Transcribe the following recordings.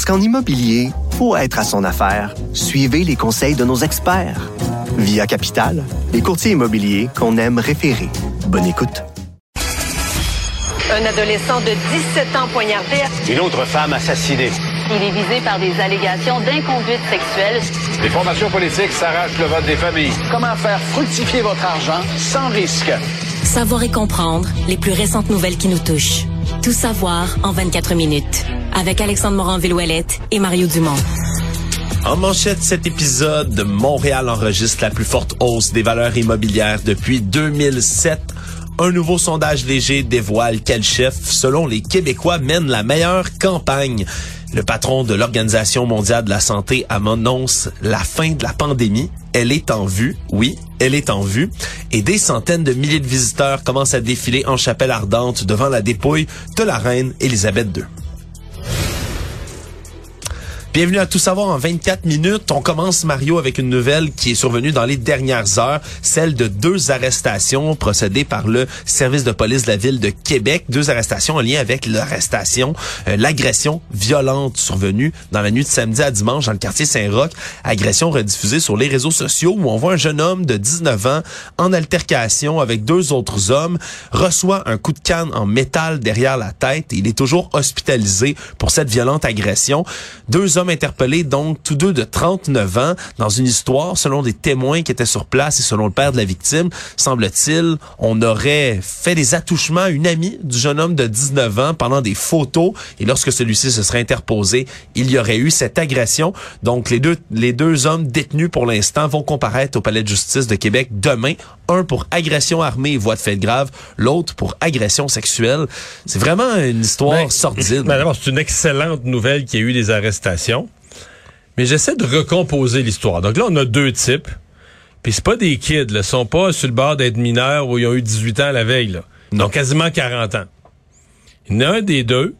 Parce qu'en immobilier, pour être à son affaire, suivez les conseils de nos experts. Via Capital, les courtiers immobiliers qu'on aime référer. Bonne écoute. Un adolescent de 17 ans poignardé. Une autre femme assassinée. Il est visé par des allégations d'inconduite sexuelle. Les formations politiques s'arrachent le vote des familles. Comment faire fructifier votre argent sans risque? Savoir et comprendre les plus récentes nouvelles qui nous touchent. Tout savoir en 24 minutes. Avec Alexandre Morin-Villouellette et Mario Dumont. En manchette, cet épisode, de Montréal enregistre la plus forte hausse des valeurs immobilières depuis 2007. Un nouveau sondage léger dévoile quel chef, selon les Québécois, mène la meilleure campagne. Le patron de l'Organisation mondiale de la santé annonce la fin de la pandémie. Elle est en vue, oui, elle est en vue. Et des centaines de milliers de visiteurs commencent à défiler en chapelle ardente devant la dépouille de la reine Élisabeth II. Bienvenue à Tout savoir en 24 minutes. On commence, Mario, avec une nouvelle qui est survenue dans les dernières heures, celle de deux arrestations procédées par le service de police de la ville de Québec. Deux arrestations en lien avec l'arrestation, euh, l'agression violente survenue dans la nuit de samedi à dimanche dans le quartier Saint-Roch. Agression rediffusée sur les réseaux sociaux où on voit un jeune homme de 19 ans en altercation avec deux autres hommes, reçoit un coup de canne en métal derrière la tête et il est toujours hospitalisé pour cette violente agression. Deux interpellés, donc tous deux de 39 ans, dans une histoire, selon des témoins qui étaient sur place et selon le père de la victime, semble-t-il, on aurait fait des attouchements à une amie du jeune homme de 19 ans pendant des photos, et lorsque celui-ci se serait interposé, il y aurait eu cette agression. Donc les deux, les deux hommes détenus pour l'instant vont comparaître au palais de justice de Québec demain, un pour agression armée et voie de fait grave, l'autre pour agression sexuelle. C'est vraiment une histoire Ben, sordide. Ben, D'abord, c'est une excellente nouvelle qu'il y ait eu des arrestations. Mais j'essaie de recomposer l'histoire. Donc là, on a deux types. Puis c'est pas des kids, là. Ils sont pas sur le bord d'être mineurs où ils ont eu 18 ans la veille, là. Ils ont quasiment 40 ans. Il y en a un des deux,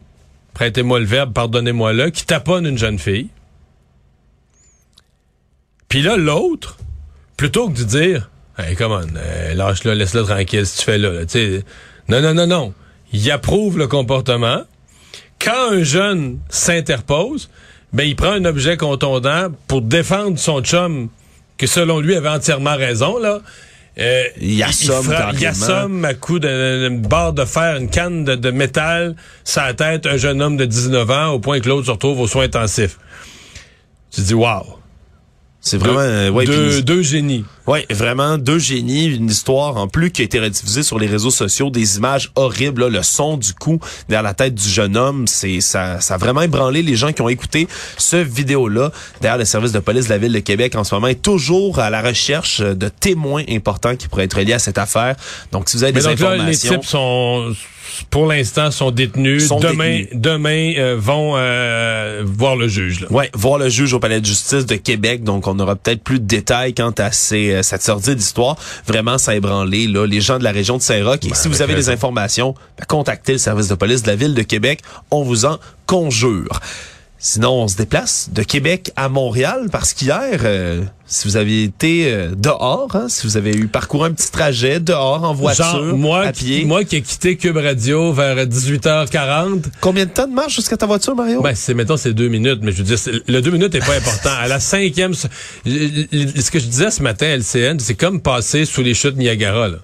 prêtez-moi le verbe, pardonnez-moi-le, qui taponne une jeune fille. Puis là, l'autre, plutôt que de dire, hey, come on, euh, lâche-le, laisse-le tranquille, si tu fais là, là. Tu sais, non, non, non, non. Il approuve le comportement. Quand un jeune s'interpose, ben, il prend un objet contondant pour défendre son chum, que selon lui avait entièrement raison, là. Euh, Il assomme frappe- il carrément. à coup d'une barre de fer, une canne de, de métal, sa tête, un jeune homme de 19 ans, au point que l'autre se retrouve aux soins intensifs. Tu dis, wow. C'est vraiment... euh, ouais, deux, deux génies. Ouais, vraiment deux génies, une histoire en plus qui a été rediffusée sur les réseaux sociaux, des images horribles, là, le son du coup derrière la tête du jeune homme, c'est ça, ça a vraiment ébranlé les gens qui ont écouté ce vidéo-là. D'ailleurs, le service de police de la ville de Québec en ce moment est toujours à la recherche de témoins importants qui pourraient être liés à cette affaire. Donc, si vous avez Mais des donc là, les informations, types sont, pour l'instant, sont détenus. Sont demain, détenus. demain euh, vont euh, voir le juge. Là. Ouais, voir le juge au palais de justice de Québec. Donc, on aura peut-être plus de détails quant à ces, euh, cette sortie d'histoire. Vraiment, ça a ébranlé là, les gens de la région de Saint-Roch. Et si vous avez des informations, ben, contactez le service de police de la ville de Québec. On vous en conjure. Sinon, on se déplace de Québec à Montréal parce qu'hier, euh, si vous avez été euh, dehors, hein, si vous avez eu parcouru un petit trajet dehors en voiture, Genre, moi, à qui- pied, moi qui ai quitté Cube Radio vers 18h40, combien de temps de marche jusqu'à ta voiture, Mario? ben, c'est, mettons, c'est deux minutes, mais je veux dire, le deux minutes est pas important. À la cinquième, ce ce que je disais ce matin à LCN, c'est comme passer sous les chutes Niagara, là.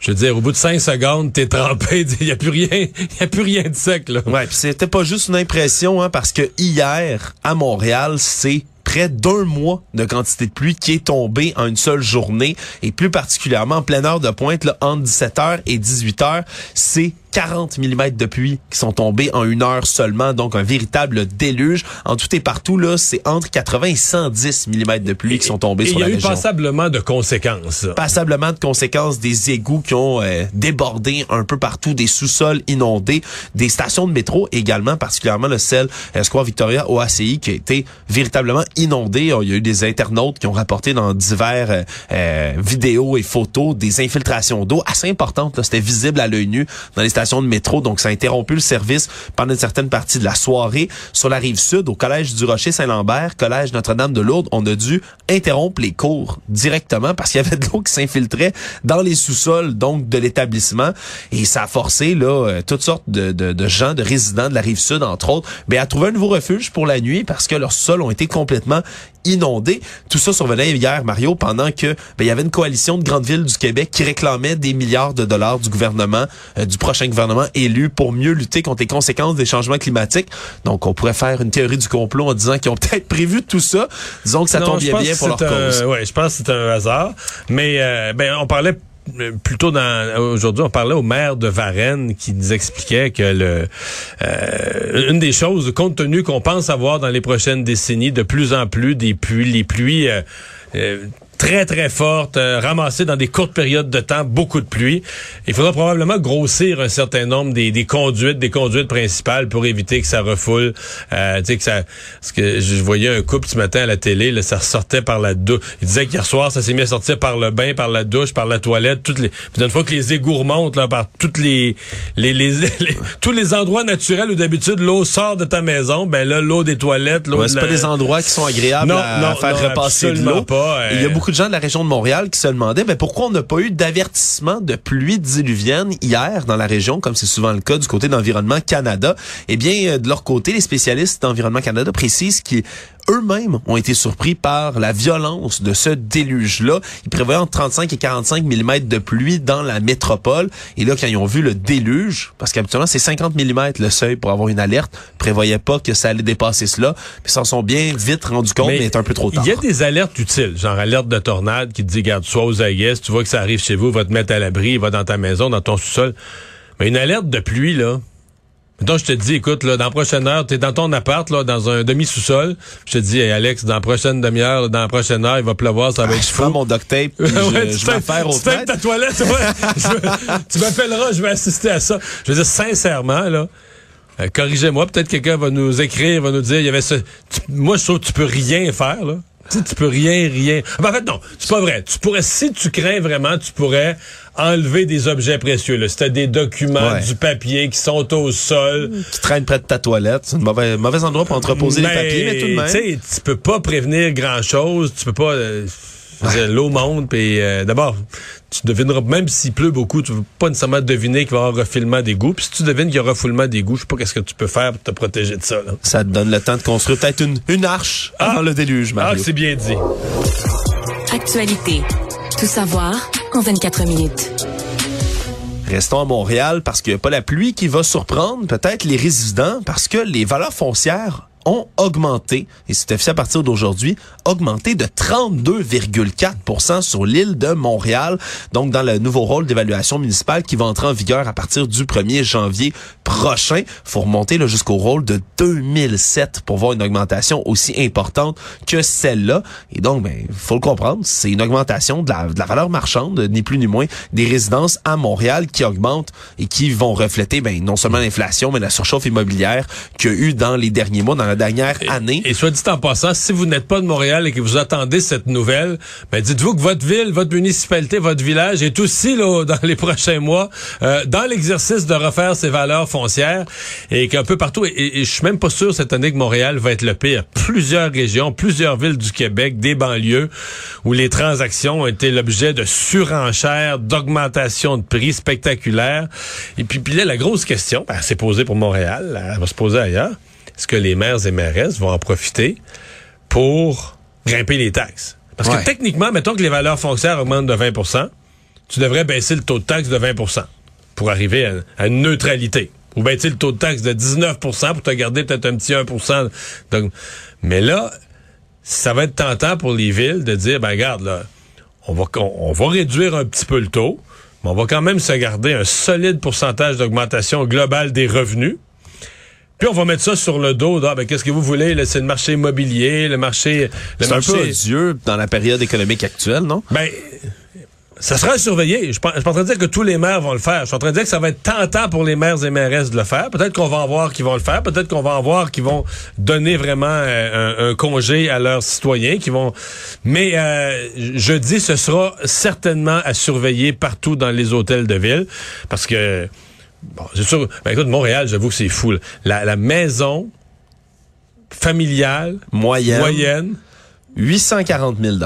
Je veux dire, au bout de cinq secondes, t'es trempé, il y a plus rien, il y a plus rien de sec, là. Ouais, puis c'était pas juste une impression, hein, parce que hier, à Montréal, c'est près d'un mois de quantité de pluie qui est tombée en une seule journée et plus particulièrement en pleine heure de pointe là, entre 17h et 18h, c'est 40 mm de pluie qui sont tombés en une heure seulement, donc un véritable déluge. En tout et partout, là, c'est entre 80 et 110 mm de pluie qui sont tombés sur il y la a eu région. passablement de conséquences. Passablement de conséquences des égouts qui ont euh, débordé un peu partout, des sous-sols inondés, des stations de métro également, particulièrement le celle euh, Square Victoria au ACI qui a été véritablement inondé. Il y a eu des internautes qui ont rapporté dans divers euh, euh, vidéos et photos des infiltrations d'eau assez importantes. C'était visible à l'œil nu dans les de métro, donc ça a interrompu le service pendant une certaine partie de la soirée. Sur la rive sud, au collège du Rocher-Saint-Lambert, collège Notre-Dame de Lourdes, on a dû interrompre les cours directement parce qu'il y avait de l'eau qui s'infiltrait dans les sous-sols donc de l'établissement et ça a forcé là euh, toutes sortes de, de, gens, de résidents de la rive sud entre autres, ben, à trouver un nouveau refuge pour la nuit parce que leurs sols ont été complètement inondés. Tout ça survenait hier, Mario, pendant que ben, il y avait une coalition de grandes villes du Québec qui réclamait des milliards de dollars du gouvernement, euh, du prochain gouvernement élu pour mieux lutter contre les conséquences des changements climatiques. Donc, on pourrait faire une théorie du complot en disant qu'ils ont peut-être prévu tout ça. Disons que ça Non, tombe bien pour leur cause. Ouais, je pense que c'est un hasard. Mais euh, ben, on parlait plutôt dans aujourd'hui on parlait au maire de Varennes qui nous expliquait que le euh, une des choses compte tenu qu'on pense avoir dans les prochaines décennies de plus en plus des pluies les pluies euh, euh, très très fortes, euh, ramassées dans des courtes périodes de temps, beaucoup de pluie. Il faudra probablement grossir un certain nombre des, des conduites, des conduites principales pour éviter que ça refoule. Euh, tu sais que ça, parce que je voyais un couple ce matin à la télé, là, ça ressortait par la douche. Il disait qu'hier soir, ça s'est mis à sortir par le bain, par la douche, par la toilette, toutes les. Puis une fois que les égouts remontent là, par toutes les, les, les, les- tous les endroits naturels où d'habitude l'eau sort de ta maison, ben là l'eau des toilettes, l'eau Ouais, de c'est la- pas des endroits qui sont agréables Non, à non, faire non, repasser de l'eau. pas, euh. Il y a beaucoup de gens de la région de Montréal qui se demandaient ben, pourquoi on n'a pas eu d'avertissement de pluie diluvienne hier dans la région, comme c'est souvent le cas du côté d'Environnement Canada? Eh bien, euh, de leur côté, les spécialistes d'Environnement Canada précisent qu'ils eux-mêmes ont été surpris par la violence de ce déluge-là. Ils prévoyaient entre 35 et 45 mm de pluie dans la métropole. Et là, quand ils ont vu le déluge, parce qu'habituellement, c'est 50 mm le seuil pour avoir une alerte, ils prévoyaient pas que ça allait dépasser cela. Puis ils s'en sont bien vite rendus compte, mais, c'est un peu trop tard. Il y a des alertes utiles, genre alerte de tornade qui te dit, garde, sois aux aguets, si tu vois que ça arrive chez vous, va te mettre à l'abri, va dans ta maison, dans ton sous-sol. Mais une alerte de pluie, là, donc je te dis, écoute, là, dans la prochaine heure, t'es dans ton appart, là, dans un demi-sous-sol. Je te dis, hey, Alex, dans la prochaine demi-heure, dans la prochaine heure, il va pleuvoir, ça va Ah, être je fou. prends mon duct tape, puis je, Ouais, je tu vais faire au tu ta toilette, ouais. Je tu m'appelleras, je vais assister à ça. Je veux dire, sincèrement, là, euh, corrigez-moi, peut-être quelqu'un va nous écrire, va nous dire, il y avait ce... tu- moi, je trouve que tu peux rien faire, là. Tu sais, tu peux rien, rien. Ah, ben, en fait, non, c'est pas vrai. Tu pourrais, si tu crains vraiment, tu pourrais enlever des objets précieux. Là. T'as des documents, Ouais. du papier qui sont au sol, Qui traîne près de ta toilette. C'est un mauvais, mauvais endroit pour entreposer les mais, papiers, mais tout de même. Tu sais, tu peux pas prévenir grand-chose. Tu peux pas... euh, je veux dire, L'eau monte, puis euh, d'abord, tu devineras, même s'il pleut beaucoup, tu ne peux pas nécessairement deviner qu'il va y avoir refoulement d'égout. Puis si tu devines qu'il y aura refoulement d'égout, je sais pas qu'est-ce que tu peux faire pour te protéger de ça. Là. Ça te donne le temps de construire peut-être une, une arche avant le déluge, Ah, Mario. c'est bien dit. Actualité. Tout savoir en 24 minutes. Restons à Montréal parce qu'il n'y a pas la pluie qui va surprendre peut-être les résidents parce que les valeurs foncières ont augmenté, et c'est officiel à partir d'aujourd'hui, augmenté de 32,4 sur l'île de Montréal, donc dans le nouveau rôle d'évaluation municipale qui va entrer en vigueur à partir du 1er janvier prochain. faut remonter jusqu'au rôle de 2007 pour voir une augmentation aussi importante que celle-là. Et donc, ben, faut le comprendre, c'est une augmentation de la, de la valeur marchande, ni plus ni moins, des résidences à Montréal qui augmentent et qui vont refléter ben, non seulement l'inflation, mais la surchauffe immobilière qu'il y a eu dans les derniers mois, la dernière année. Et soit dit en passant, si vous n'êtes pas de Montréal et que vous attendez cette nouvelle, ben dites-vous que votre ville, votre municipalité, votre village est aussi là dans les prochains mois euh, dans l'exercice de refaire ses valeurs foncières et qu'un peu partout. Et, et je suis même pas sûr cette année que Montréal va être le pire. Plusieurs régions, plusieurs villes du Québec, des banlieues où les transactions ont été l'objet de surenchères, d'augmentation de prix spectaculaires. Et puis, puis là, la grosse question, ben, s'est posée pour Montréal, elle va se poser ailleurs. Est-ce que les maires et mairesses vont en profiter pour grimper les taxes? Parce Ouais. que techniquement, mettons que les valeurs foncières augmentent de 20% tu devrais baisser le taux de taxe de 20% pour arriver à, à une neutralité. Ou baisser le taux de taxe de 19% pour te garder peut-être un petit 1 Donc, Mais là, ça va être tentant pour les villes de dire, ben regarde, là, on va, on, on va réduire un petit peu le taux, mais mais on va quand même se garder un solide pourcentage d'augmentation globale des revenus. Puis on va mettre ça sur le dos. Ah, ben, qu'est-ce que vous voulez? C'est le marché immobilier, le marché... Le C'est un marché... peu odieux dans la période économique actuelle, non? Ben, ça sera surveillé. Je je suis pas en train de dire que tous les maires vont le faire. Je suis en train de dire que ça va être tentant pour les maires et mairesses de le faire. Peut-être qu'on va en voir qui vont le faire. Peut-être qu'on va en voir qui vont donner vraiment euh, un, un congé à leurs citoyens, qui vont. Mais euh, je dis, ce sera certainement à surveiller partout dans les hôtels de ville, parce que bon, c'est sûr. Ben, écoute, Montréal, j'avoue que c'est fou. La, la maison familiale Moyenne. moyenne. 840 000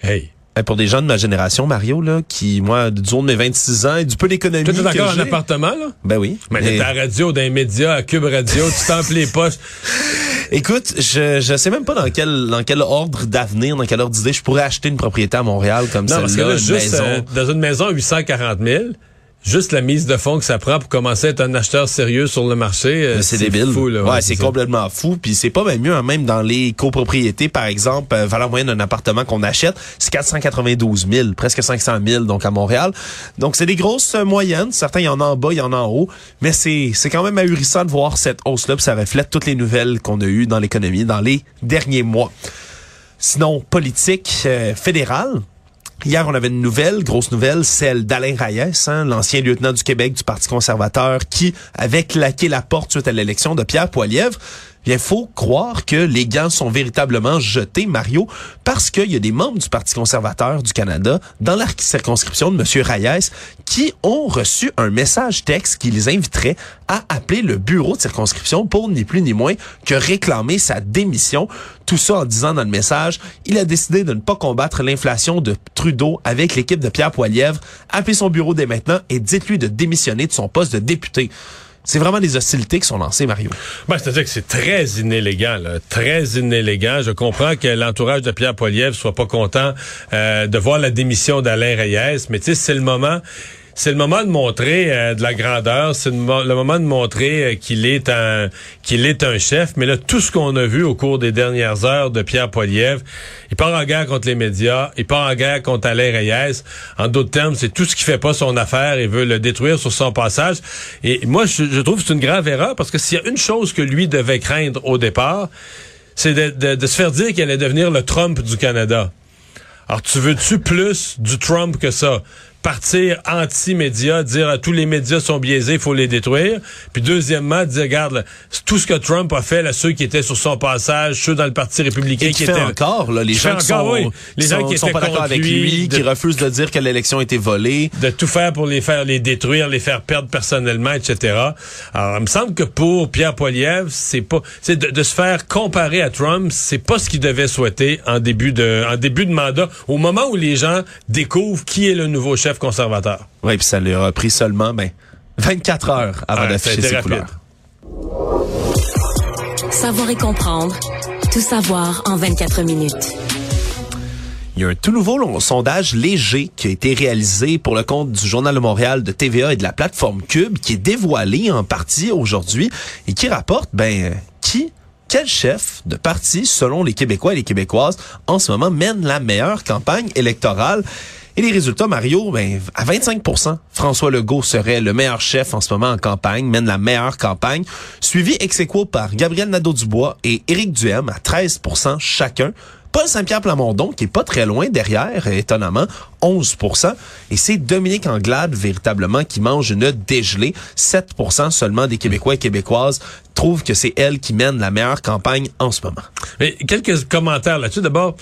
Hey. Eh, Pour des gens de ma génération, Mario, là, qui, moi, du haut de mes 26 ans et du peu d'économie t'es que encore en appartement, là? Ben oui. Mais t'es à la radio, dans les médias, à Cube Radio, tu t'emples les poches. Écoute, je je sais même pas dans quel dans quel ordre d'avenir, dans quel ordre d'idée je pourrais acheter une propriété à Montréal comme Non, parce que là, une juste maison. euh, dans une maison à 840 000, juste la mise de fonds que ça prend pour commencer à être un acheteur sérieux sur le marché, euh, c'est débile. fou. Là, ouais, c'est complètement fou. Puis c'est pas même mieux, hein, même dans les copropriétés, par exemple, euh, valeur moyenne d'un appartement qu'on achète, c'est 492 000, presque 500 000, donc à Montréal. Donc c'est des grosses euh, moyennes. Certains, il y en a en bas, il y en a en haut. Mais c'est c'est quand même ahurissant de voir cette hausse-là. Puis ça reflète toutes les nouvelles qu'on a eues dans l'économie dans les derniers mois. Sinon, politique euh, fédérale. Hier, on avait une nouvelle, grosse nouvelle, celle d'Alain Reyes, hein, l'ancien lieutenant du Québec du Parti conservateur, qui avait claqué la porte suite à l'élection de Pierre Poilievre. Bien, faut croire que les gants sont véritablement jetés, Mario, parce qu'il y a des membres du Parti conservateur du Canada dans la circonscription de M. Reyes qui ont reçu un message texte qui les inviterait à appeler le bureau de circonscription pour ni plus ni moins que réclamer sa démission. Tout ça en disant dans le message, il a décidé de ne pas combattre l'inflation de Trudeau avec l'équipe de Pierre Poilievre. Appelez son bureau dès maintenant et dites-lui de démissionner de son poste de député. C'est vraiment des hostilités qui sont lancées, Mario. Ben, C'est-à-dire que c'est très inélégant, là, très inélégant. Je comprends que l'entourage de Pierre Poilievre soit pas content euh, de voir la démission d'Alain Reyes, mais tu sais, c'est le moment... C'est le moment de montrer euh, de la grandeur, c'est le, mo- le moment de montrer euh, qu'il est un qu'il est un chef. Mais là, tout ce qu'on a vu au cours des dernières heures de Pierre Poilievre, il part en guerre contre les médias, il part en guerre contre Alain Reyes. En d'autres termes, c'est tout ce qui fait pas son affaire et veut le détruire sur son passage. Et moi, je, je trouve que c'est une grave erreur parce que s'il y a une chose que lui devait craindre au départ, c'est de, de- de se faire dire qu'il allait devenir le Trump du Canada. Alors, tu veux-tu plus du Trump que ça? Partir anti-médias, dire à tous les médias sont biaisés, il faut les détruire. Puis deuxièmement, dire, regarde, là, tout ce que Trump a fait, là, ceux qui étaient sur son passage, ceux dans le Parti républicain Et qui fait étaient... encore, là, les Qui gens qui encore, sont, oui. Les gens sont- qui sont pas d'accord avec lui, lui, de- qui refusent de dire que l'élection a été volée. de tout faire pour les faire les détruire, les faire perdre personnellement, etc. Alors, il me semble que pour Pierre Poilievre, c'est pas, c'est de, de se faire comparer à Trump, c'est pas ce qu'il devait souhaiter en début de, en début de mandat, au moment où les gens découvrent qui est le nouveau chef conservateur. Oui, puis ça lui a pris seulement ben, 24 heures avant d'afficher ses rapide. couleurs. Savoir et comprendre. Tout savoir en 24 minutes. Il y a un tout nouveau long- sondage léger qui a été réalisé pour le compte du Journal de Montréal, de TVA et de la plateforme Cube, qui est dévoilé en partie aujourd'hui et qui rapporte, ben, euh, qui, quel chef de parti, selon les Québécois et les Québécoises, en ce moment mène la meilleure campagne électorale. Et les résultats, Mario, ben, à 25% François Legault serait le meilleur chef en ce moment en campagne, mène la meilleure campagne, suivi ex par Gabriel Nadeau-Dubois et Éric Duhem à 13% chacun. Paul Saint-Pierre Plamondon, qui est pas très loin derrière, étonnamment, 11% Et c'est Dominique Anglade, véritablement, qui mange une dégelée. 7% seulement des Québécois et Québécoises trouvent que c'est elle qui mène la meilleure campagne en ce moment. Mais quelques commentaires là-dessus. D'abord,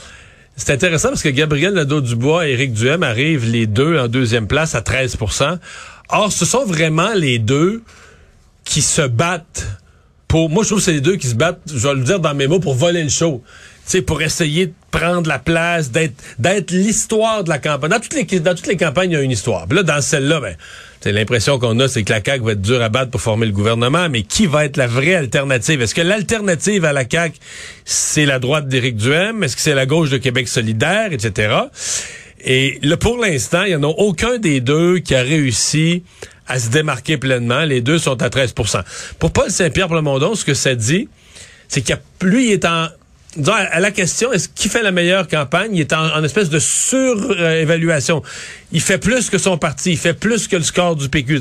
c'est intéressant parce que Gabriel Nadeau-Dubois et Éric Duhem arrivent les deux en deuxième place à 13% Or, ce sont vraiment les deux qui se battent pour... Moi, je trouve que c'est les deux qui se battent, je vais le dire dans mes mots, pour voler le show. Sais, pour essayer de prendre la place, d'être l'histoire de la campagne. Dans toutes les dans toutes les campagnes, il y a une histoire. Là, dans celle-là, ben, l'impression qu'on a, c'est que la CAQ va être dure à battre pour former le gouvernement, mais qui va être la vraie alternative? Est-ce que l'alternative à la CAQ, c'est la droite d'Éric Duhem? Est-ce que c'est la gauche de Québec solidaire, etc.? Et là, pour l'instant, il n'y en a aucun des deux qui a réussi à se démarquer pleinement. Les deux sont à 13% Pour Paul Saint-Pierre Plamondon, ce que ça dit, c'est qu'il y a- lui, il est en... à la question, est-ce qui fait la meilleure campagne? Il est en, en espèce de surévaluation. Il fait plus que son parti, il fait plus que le score du PQ.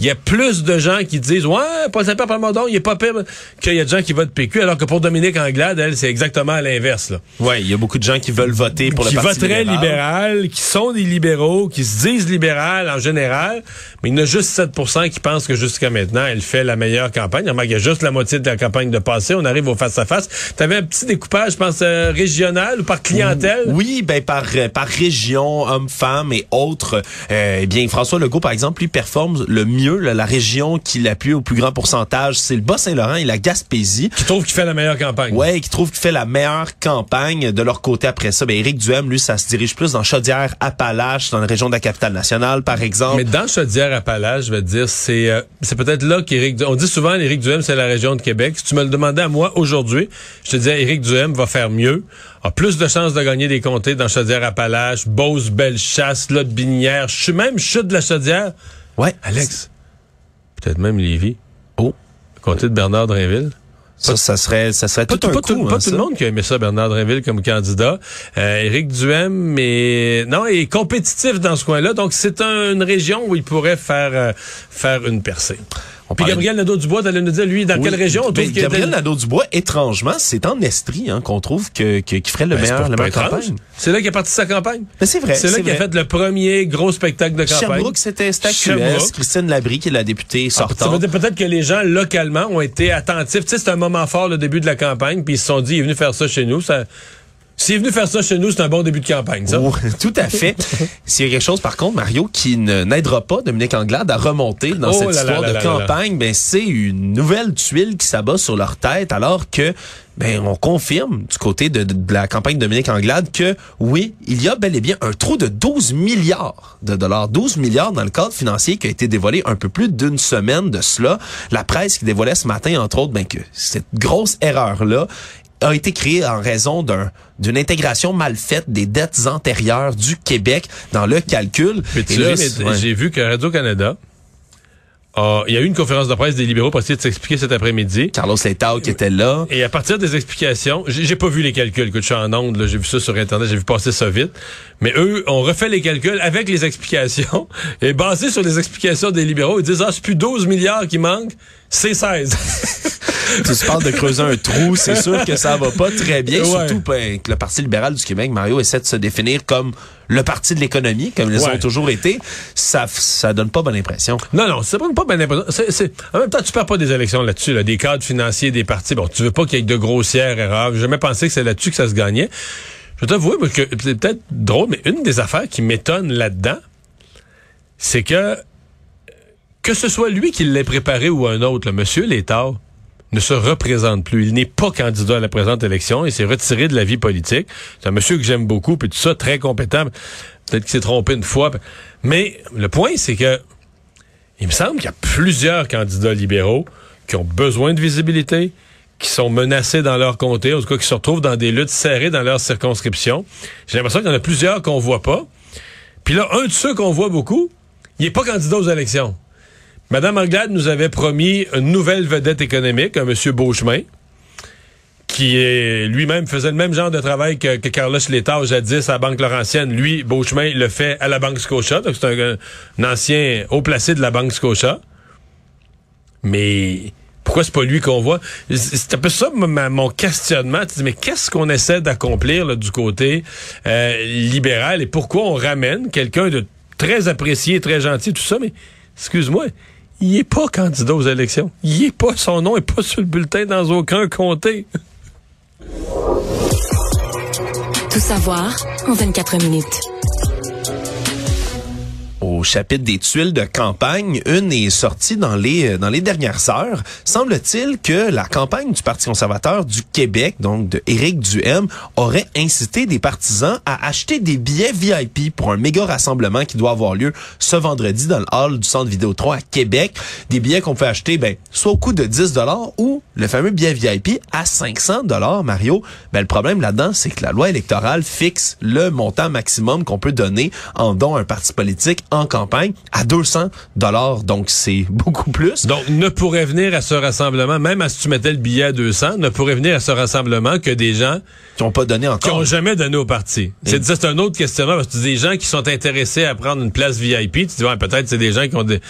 Il y a plus de gens qui disent ouais, Paul Saint-Pierre Plamondon, il est pas pire qu'il y a de gens qui votent PQ, alors que pour Dominique Anglade, elle, c'est exactement à l'inverse. Ouais, il y a beaucoup de gens qui veulent voter pour qui le Parti voteraient libéral. qui sont des libéraux, qui se disent libéral en général, mais il y en a juste 7% qui pensent que jusqu'à maintenant, elle fait la meilleure campagne. Il y a juste la moitié de la campagne de passé. On arrive au face-à-face. Tu avais un petit découpage, je pense, euh, régional ou par clientèle? Oui, ben par euh, par région, hommes, femmes et autres. Euh, eh bien, François Legault, par exemple, lui performe le mieux. là, la région qui l'appuie au plus grand pourcentage, c'est le Bas-Saint-Laurent et la Gaspésie. Qui trouve qu'il fait la meilleure campagne. Ouais, qui trouve qu'il fait la meilleure campagne de leur côté après ça. Ben Éric Duhem, lui, ça se dirige plus dans Chaudière-Appalaches, dans la région de la capitale nationale, par exemple. Mais dans Chaudière-Appalaches, je vais te dire, c'est euh, c'est peut-être là qu'Éric On dit souvent Éric Duhem, c'est la région de Québec. Si tu me le demandais à moi aujourd'hui, je te disais Éric Duhem va faire mieux, a plus de chances de gagner des comtés dans Chaudière-Appalaches, Beauce, Bellechasse, Lot Binière, je suis même chute de la Chaudière. Ouais, Alex, peut-être même Lévis. Oh. Le comté de Bernard Drinville. Ça, ça serait, ça serait Pas, tout un pas coup. tout, hein, pas tout le monde qui a aimé ça, Bernard Drinville, comme candidat. Euh, Éric Duhem, mais non, il est compétitif dans ce coin-là. Donc, c'est un- une région où il pourrait faire euh, faire une percée. On Puis Gabriel Nadeau-Dubois, t'allais nous dire, lui, dans Oui. quelle région? On trouve qu'il Gabriel Nadeau-Dubois, étrangement, c'est en Estrie hein, qu'on trouve que, que- qui ferait le Ben, meilleur, la meilleure campagne. C'est là qu'il a parti sa campagne. Ben, c'est vrai. C'est là qu'il a fait le premier gros spectacle de campagne. Sherbrooke, c'était. QS. Christine Labrie, qui est la députée Ah, Ça sortante. veut dire peut-être que les gens localement ont été attentifs. Tu sais, c'est un moment fort, le début de la campagne, puis ils se sont dit, il est venu faire ça chez nous. Ça... S'il est venu faire ça chez nous, c'est un bon début de campagne, ça. Oh, tout à fait. S'il y a quelque chose, par contre, Mario, qui n'aidera pas Dominique Anglade à remonter dans Oh cette là histoire là de là campagne, ben c'est une nouvelle tuile qui s'abat sur leur tête, alors que ben on confirme du côté de, de- de la campagne de Dominique Anglade que oui, il y a bel et bien un trou de 12 milliards de dollars, 12 milliards dans le cadre financier qui a été dévoilé un peu plus d'une semaine de cela. La presse qui dévoilait ce matin, entre autres, ben que cette grosse erreur là a été créée en raison d'un d'une intégration mal faite des dettes antérieures du Québec dans le calcul. Ouais. j'ai vu que Radio-Canada, il y a eu une conférence de presse des libéraux pour essayer de s'expliquer cet après-midi. Carlos Letao qui était là. Et à partir des explications, j'ai pas vu les calculs, écoute, je suis en onde, j'ai vu ça sur Internet, j'ai vu passer ça vite. Mais eux, on refait les calculs avec les explications. Et basé sur les explications des libéraux, ils disent, ah, c'est plus 12 milliards qui manquent, c'est 16. tu parles de creuser un trou, c'est sûr que ça va pas très bien. Ouais. Surtout ben, que le Parti libéral du Québec, Mario, essaie de se définir comme le parti de l'économie, comme ils Ouais. ont toujours été. Ça, ça donne pas bonne impression. Non, non, c'est pas, pas. C'est, c'est- en même temps, tu perds pas des élections là-dessus, là, des cadres financiers des partis. Bon, tu veux pas qu'il y ait de grossières erreurs. J'ai jamais pensé que c'est là-dessus que ça se gagnait. Je moi, que c'est peut-être drôle, mais une des affaires qui m'étonne là-dedans, c'est que que ce soit lui qui l'ait préparé ou un autre, le monsieur Létard ne se représente plus. Il n'est pas candidat à la présente élection. Il s'est retiré de la vie politique. C'est un monsieur que j'aime beaucoup, puis tout ça, très compétent. Peut-être qu'il s'est trompé une fois. Mais le point, c'est que il me semble qu'il y a plusieurs candidats libéraux qui ont besoin de visibilité, qui sont menacés dans leur comté, en tout cas qui se retrouvent dans des luttes serrées dans leur circonscription. J'ai l'impression qu'il y en a plusieurs qu'on voit pas. Puis là, un de ceux qu'on voit beaucoup, il n'est pas candidat aux élections. Madame Anglade nous avait promis une nouvelle vedette économique, un monsieur Beauchemin, qui lui-même faisait le même genre de travail que, Carlos Létard jadis à la Banque Laurentienne. Lui, Beauchemin, le fait à la Banque Scotia. Donc, c'est un, ancien haut placé de la Banque Scotia. Mais pourquoi c'est pas lui qu'on voit? C'est un peu ça mon questionnement. Tu dis, mais qu'est-ce qu'on essaie d'accomplir du côté euh, libéral? Et pourquoi on ramène quelqu'un de très apprécié, très gentil, tout ça, mais excuse-moi, il est pas candidat aux élections. Il est pas, son nom est pas sur le bulletin dans aucun comté. Tout savoir en 24 minutes. Au chapitre des tuiles de campagne, une est sortie dans les euh, dans les dernières heures. Semble-t-il que la campagne du Parti conservateur du Québec, donc de Éric Duhem, aurait incité des partisans à acheter des billets VIP pour un méga rassemblement qui doit avoir lieu ce vendredi dans le hall du Centre Vidéotron à Québec. Des billets qu'on peut acheter ben soit au coût de 10 dollars ou le fameux billet VIP à 500 dollars. Mario, ben le problème là-dedans, c'est que la loi électorale fixe le montant maximum qu'on peut donner en don à un parti politique en campagne à 200 dollars. Donc, c'est beaucoup plus. Donc, ne pourrait venir à ce rassemblement, même si tu mettais le billet à 200, ne pourrait venir à ce rassemblement que des gens qui n'ont pas donné encore. Qui n'ont jamais donné au parti. C'est C'est un autre questionnement parce que des gens qui sont intéressés à prendre une place VIP. Tu dis, ouais, peut-être c'est des gens qui ont des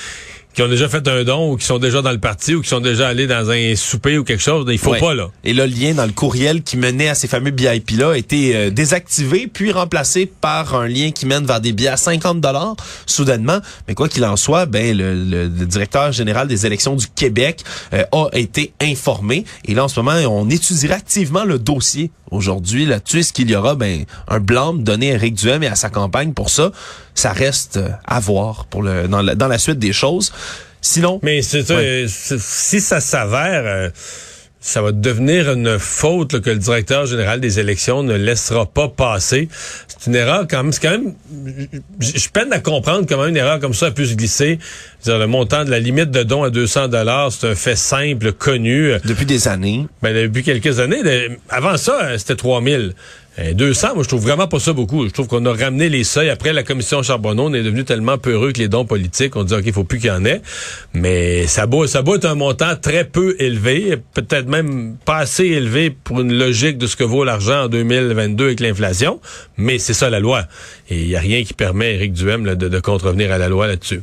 qui ont déjà fait un don ou qui sont déjà dans le parti ou qui sont déjà allés dans un souper ou quelque chose. Il faut pas, là. Et le lien dans le courriel qui menait à ces fameux BIP-là a été euh, désactivé puis remplacé par un lien qui mène vers des billets à 50 dollars soudainement. Mais quoi qu'il en soit, ben le, directeur général des élections du Québec euh, a été informé. Et là, en ce moment, on étudiera activement le dossier aujourd'hui là-dessus. Est-ce qu'il y aura ben, un blâme donné à Éric Duhem et à sa campagne pour ça? Ça reste euh, à voir pour le, dans, la, dans la suite des choses. Sinon... Mais c'est si ça s'avère... Euh, ça va devenir une faute que le directeur général des élections ne laissera pas passer. C'est une erreur quand même. C'est quand même. Je peine à comprendre comment une erreur comme ça a pu se glisser. le montant de la limite de don à 200 dollars, c'est un fait simple, connu. Depuis des années. Ben, depuis quelques années. Avant ça, c'était 3000. 200, euh, moi, je trouve vraiment pas ça beaucoup. Je trouve qu'on a ramené les seuils. Après la commission Charbonneau, on est devenu tellement peureux que les dons politiques, on dit, OK, il faut plus qu'il y en ait. Mais ça doit, ça être un montant très peu élevé, peut-être même pas assez élevé pour une logique de ce que vaut l'argent en 2022 avec l'inflation. Mais c'est ça la loi. Et il n'y a rien qui permet à Éric Duhem de, de contrevenir à la loi là-dessus.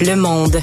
Le monde.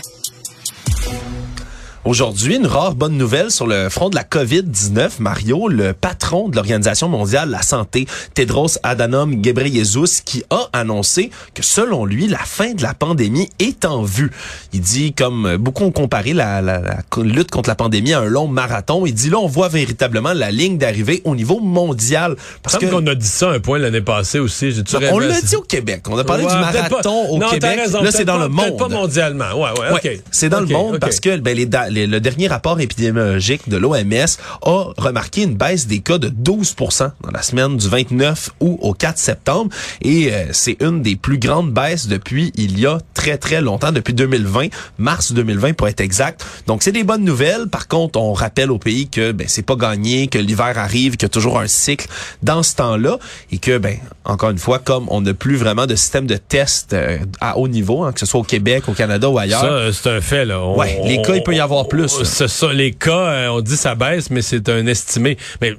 Aujourd'hui, une rare bonne nouvelle sur le front de la COVID-19. Mario, le patron de l'Organisation mondiale de la santé, Tedros Adhanom Ghebreyesus, qui a annoncé que selon lui, la fin de la pandémie est en vue. Il dit, comme beaucoup ont comparé la, la, la lutte contre la pandémie à un long marathon, il dit là, on voit véritablement la ligne d'arrivée au niveau mondial. Parce que qu'on a dit ça un point l'année passée aussi. on l'a dit au Québec. On a parlé du marathon au Québec. là, c'est dans le monde. Pas mondialement. Ouais, ouais, okay. C'est dans le monde parce que ben, les, le dernier rapport épidémiologique de l'OMS a remarqué une baisse des cas de 12% dans la semaine du 29 août au 4 septembre. Et euh, c'est une des plus grandes baisses depuis il y a très, très longtemps, depuis 2020, mars 2020 pour être exact. Donc, c'est des bonnes nouvelles. Par contre, on rappelle au pays que ben, c'est pas gagné, que l'hiver arrive, qu'il y a toujours un cycle dans ce temps-là et que, ben, encore une fois, comme on n'a plus vraiment de système de test euh, à haut niveau, hein, que ce soit au Québec, au Canada ou ailleurs. Ça, c'est un fait, là. ouais, les cas, il peut y avoir plus. C'est ça, les cas, euh, on dit ça baisse, mais c'est un estimé. Mais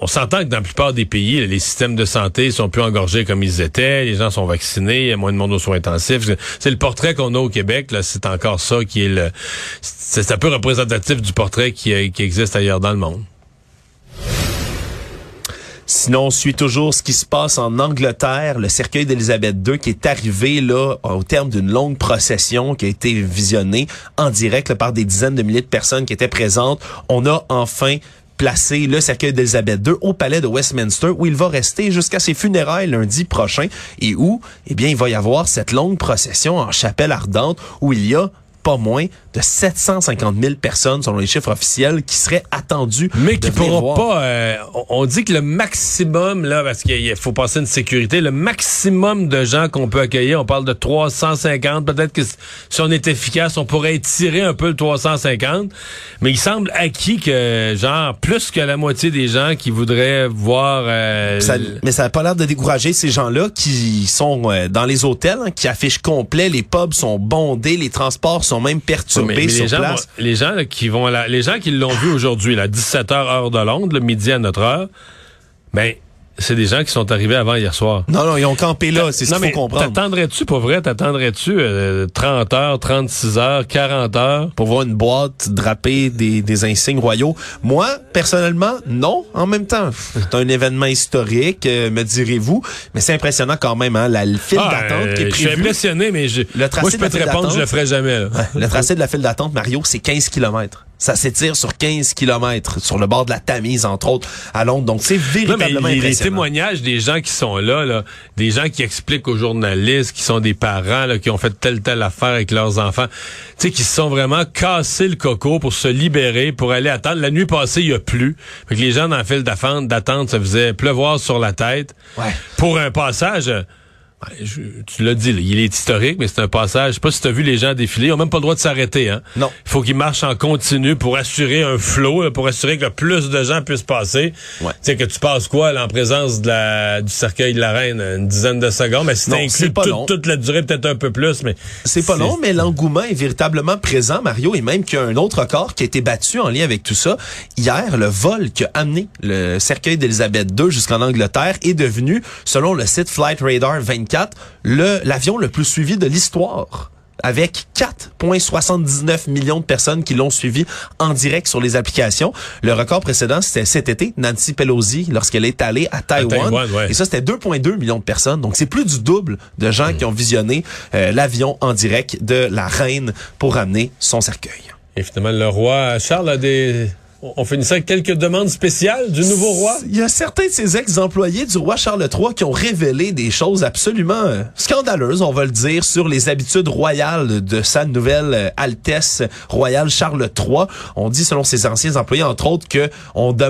on s'entend que dans la plupart des pays, les systèmes de santé sont plus engorgés comme ils étaient, les gens sont vaccinés, il y a moins de monde aux soins intensifs. C'est le portrait qu'on a au Québec, là, c'est encore ça qui est le c'est un peu représentatif du portrait qui, qui existe ailleurs dans le monde. Sinon, on suit toujours ce qui se passe en Angleterre, le cercueil d'Élisabeth II qui est arrivé là au terme d'une longue procession qui a été visionnée en direct par des dizaines de milliers de personnes qui étaient présentes. On a enfin placé le cercueil d'Élisabeth II au palais de Westminster où il va rester jusqu'à ses funérailles lundi prochain et où, eh bien, il va y avoir cette longue procession en chapelle ardente où il y a pas moins de 750 000 personnes, selon les chiffres officiels, qui seraient attendues. Mais qui pourront pas... Euh, on dit que le maximum, là, parce qu'il faut passer une sécurité, le maximum de gens qu'on peut accueillir, on parle de 350. Peut-être que si on est efficace, on pourrait étirer un peu le 350. Mais il semble acquis que, genre, plus que la moitié des gens qui voudraient voir... Euh, mais ça n'a pas l'air de décourager ces gens-là qui sont euh, dans les hôtels, hein, qui affichent complet, les pubs sont bondés, les transports sont même perturbés sur les gens, place. les gens qui vont les gens qui l'ont vu aujourd'hui, à 17h heure de Londres, le midi à notre heure, ben c'est des gens qui sont arrivés avant hier soir. Non, non, ils ont campé là, c'est ce qu'il faut comprendre. T'attendrais-tu, pour vrai, t'attendrais-tu 30 euh, heures, 36 heures, 40 heures? Pour voir une boîte drapée des, des insignes royaux? Moi, personnellement, non. En même temps, c'est un événement historique, euh, me direz-vous, mais c'est impressionnant quand même, hein, la file ah, d'attente qui est prévue. Je suis impressionné, mais je, le tracé moi, je peux te répondre, je le ferai jamais. le tracé de la file d'attente, Mario, c'est 15 kilomètres. Ça s'étire sur 15 kilomètres, sur le bord de la Tamise, entre autres, à Londres. Donc, c'est véritablement les, les, témoignages des gens qui sont là, là, des gens qui expliquent aux journalistes, qui sont des parents, là, qui ont fait telle, telle affaire avec leurs enfants, tu sais, qui se sont vraiment cassés le coco pour se libérer, pour aller attendre. La nuit passée, il y a plu. Fait que les gens dans la file d'attente, ça faisait pleuvoir sur la tête. Ouais. Pour un passage je- tu l'as dit, là, il est historique, mais c'est un passage. Je sais pas si tu as vu les gens défiler. Ils ont même pas le droit de s'arrêter. Hein? Non. Il faut qu'ils marchent en continu pour assurer un flot, là, pour assurer que le plus de gens puissent passer. Ouais. Tu sais, que tu passes quoi, là, en présence de la, du cercueil de la reine, une dizaine de secondes? Mais si Non, inclus pas toute- long. toute la durée, peut-être un peu plus, mais... C'est pas long, mais l'engouement est véritablement présent, Mario, et même qu'il y a un autre record qui a été battu en lien avec tout ça. Hier, le vol qui a amené le cercueil d'Élisabeth II jusqu'en Angleterre est devenu, selon le site Flight Radar 24, l'avion le plus suivi de l'histoire avec 4,79 millions de personnes qui l'ont suivi en direct sur les applications. Le record précédent, c'était cet été, Nancy Pelosi, lorsqu'elle est allée à Taïwan. Ouais. Et ça, c'était 2,2 millions de personnes. Donc, c'est plus du double de gens qui ont visionné euh, l'avion en direct de la reine pour ramener son cercueil. Et finalement, le roi Charles a des... On finissait avec quelques demandes spéciales du nouveau roi? Il y a certains de ces ex-employés du roi Charles III qui ont révélé des choses absolument euh, scandaleuses, on va le dire, sur les habitudes royales de sa nouvelle euh, Altesse royale Charles III. On dit, selon ses anciens employés, entre autres, que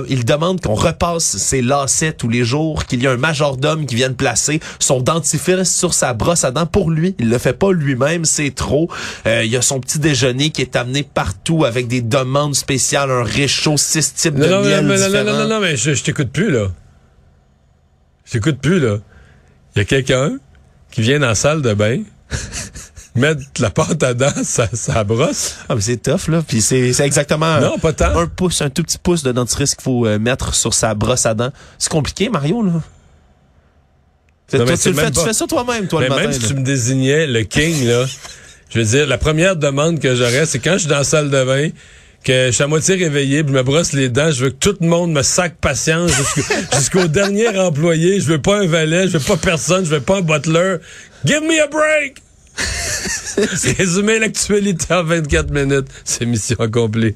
il demande qu'on repasse ses lacets tous les jours, qu'il y a un majordome qui vienne placer son dentifrice sur sa brosse à dents pour lui. Il le fait pas lui-même, c'est trop. Euh, il y a son petit déjeuner qui est amené partout avec des demandes spéciales, un six types Non, non, non, miel non, non, non, différents. non, non, non, mais je, je t'écoute plus, là. Je t'écoute plus, là. Il y a quelqu'un qui vient dans la salle de bain, mettre la pâte à dents, sa, sa brosse. Ah, mais c'est tough, là. Puis c'est c'est exactement Non, pas tant. un pouce, un tout petit pouce de dentifrice qu'il faut euh, mettre sur sa brosse à dents. C'est compliqué, Mario, là. Non, toi, tu, le fais, tu ça toi-même, toi, Mais le matin. même si là. tu me désignais le king, là, je veux dire, la première demande que j'aurais, c'est quand je suis dans la salle de bain, que je suis à moitié réveillé, puis je me brosse les dents, je veux que tout le monde me sac patience jusqu'au jusqu'au dernier employé. Je veux pas un valet, je veux pas personne, je veux pas un butler. Give me a break! Résumer l'actualité en 24 minutes, c'est mission accomplie.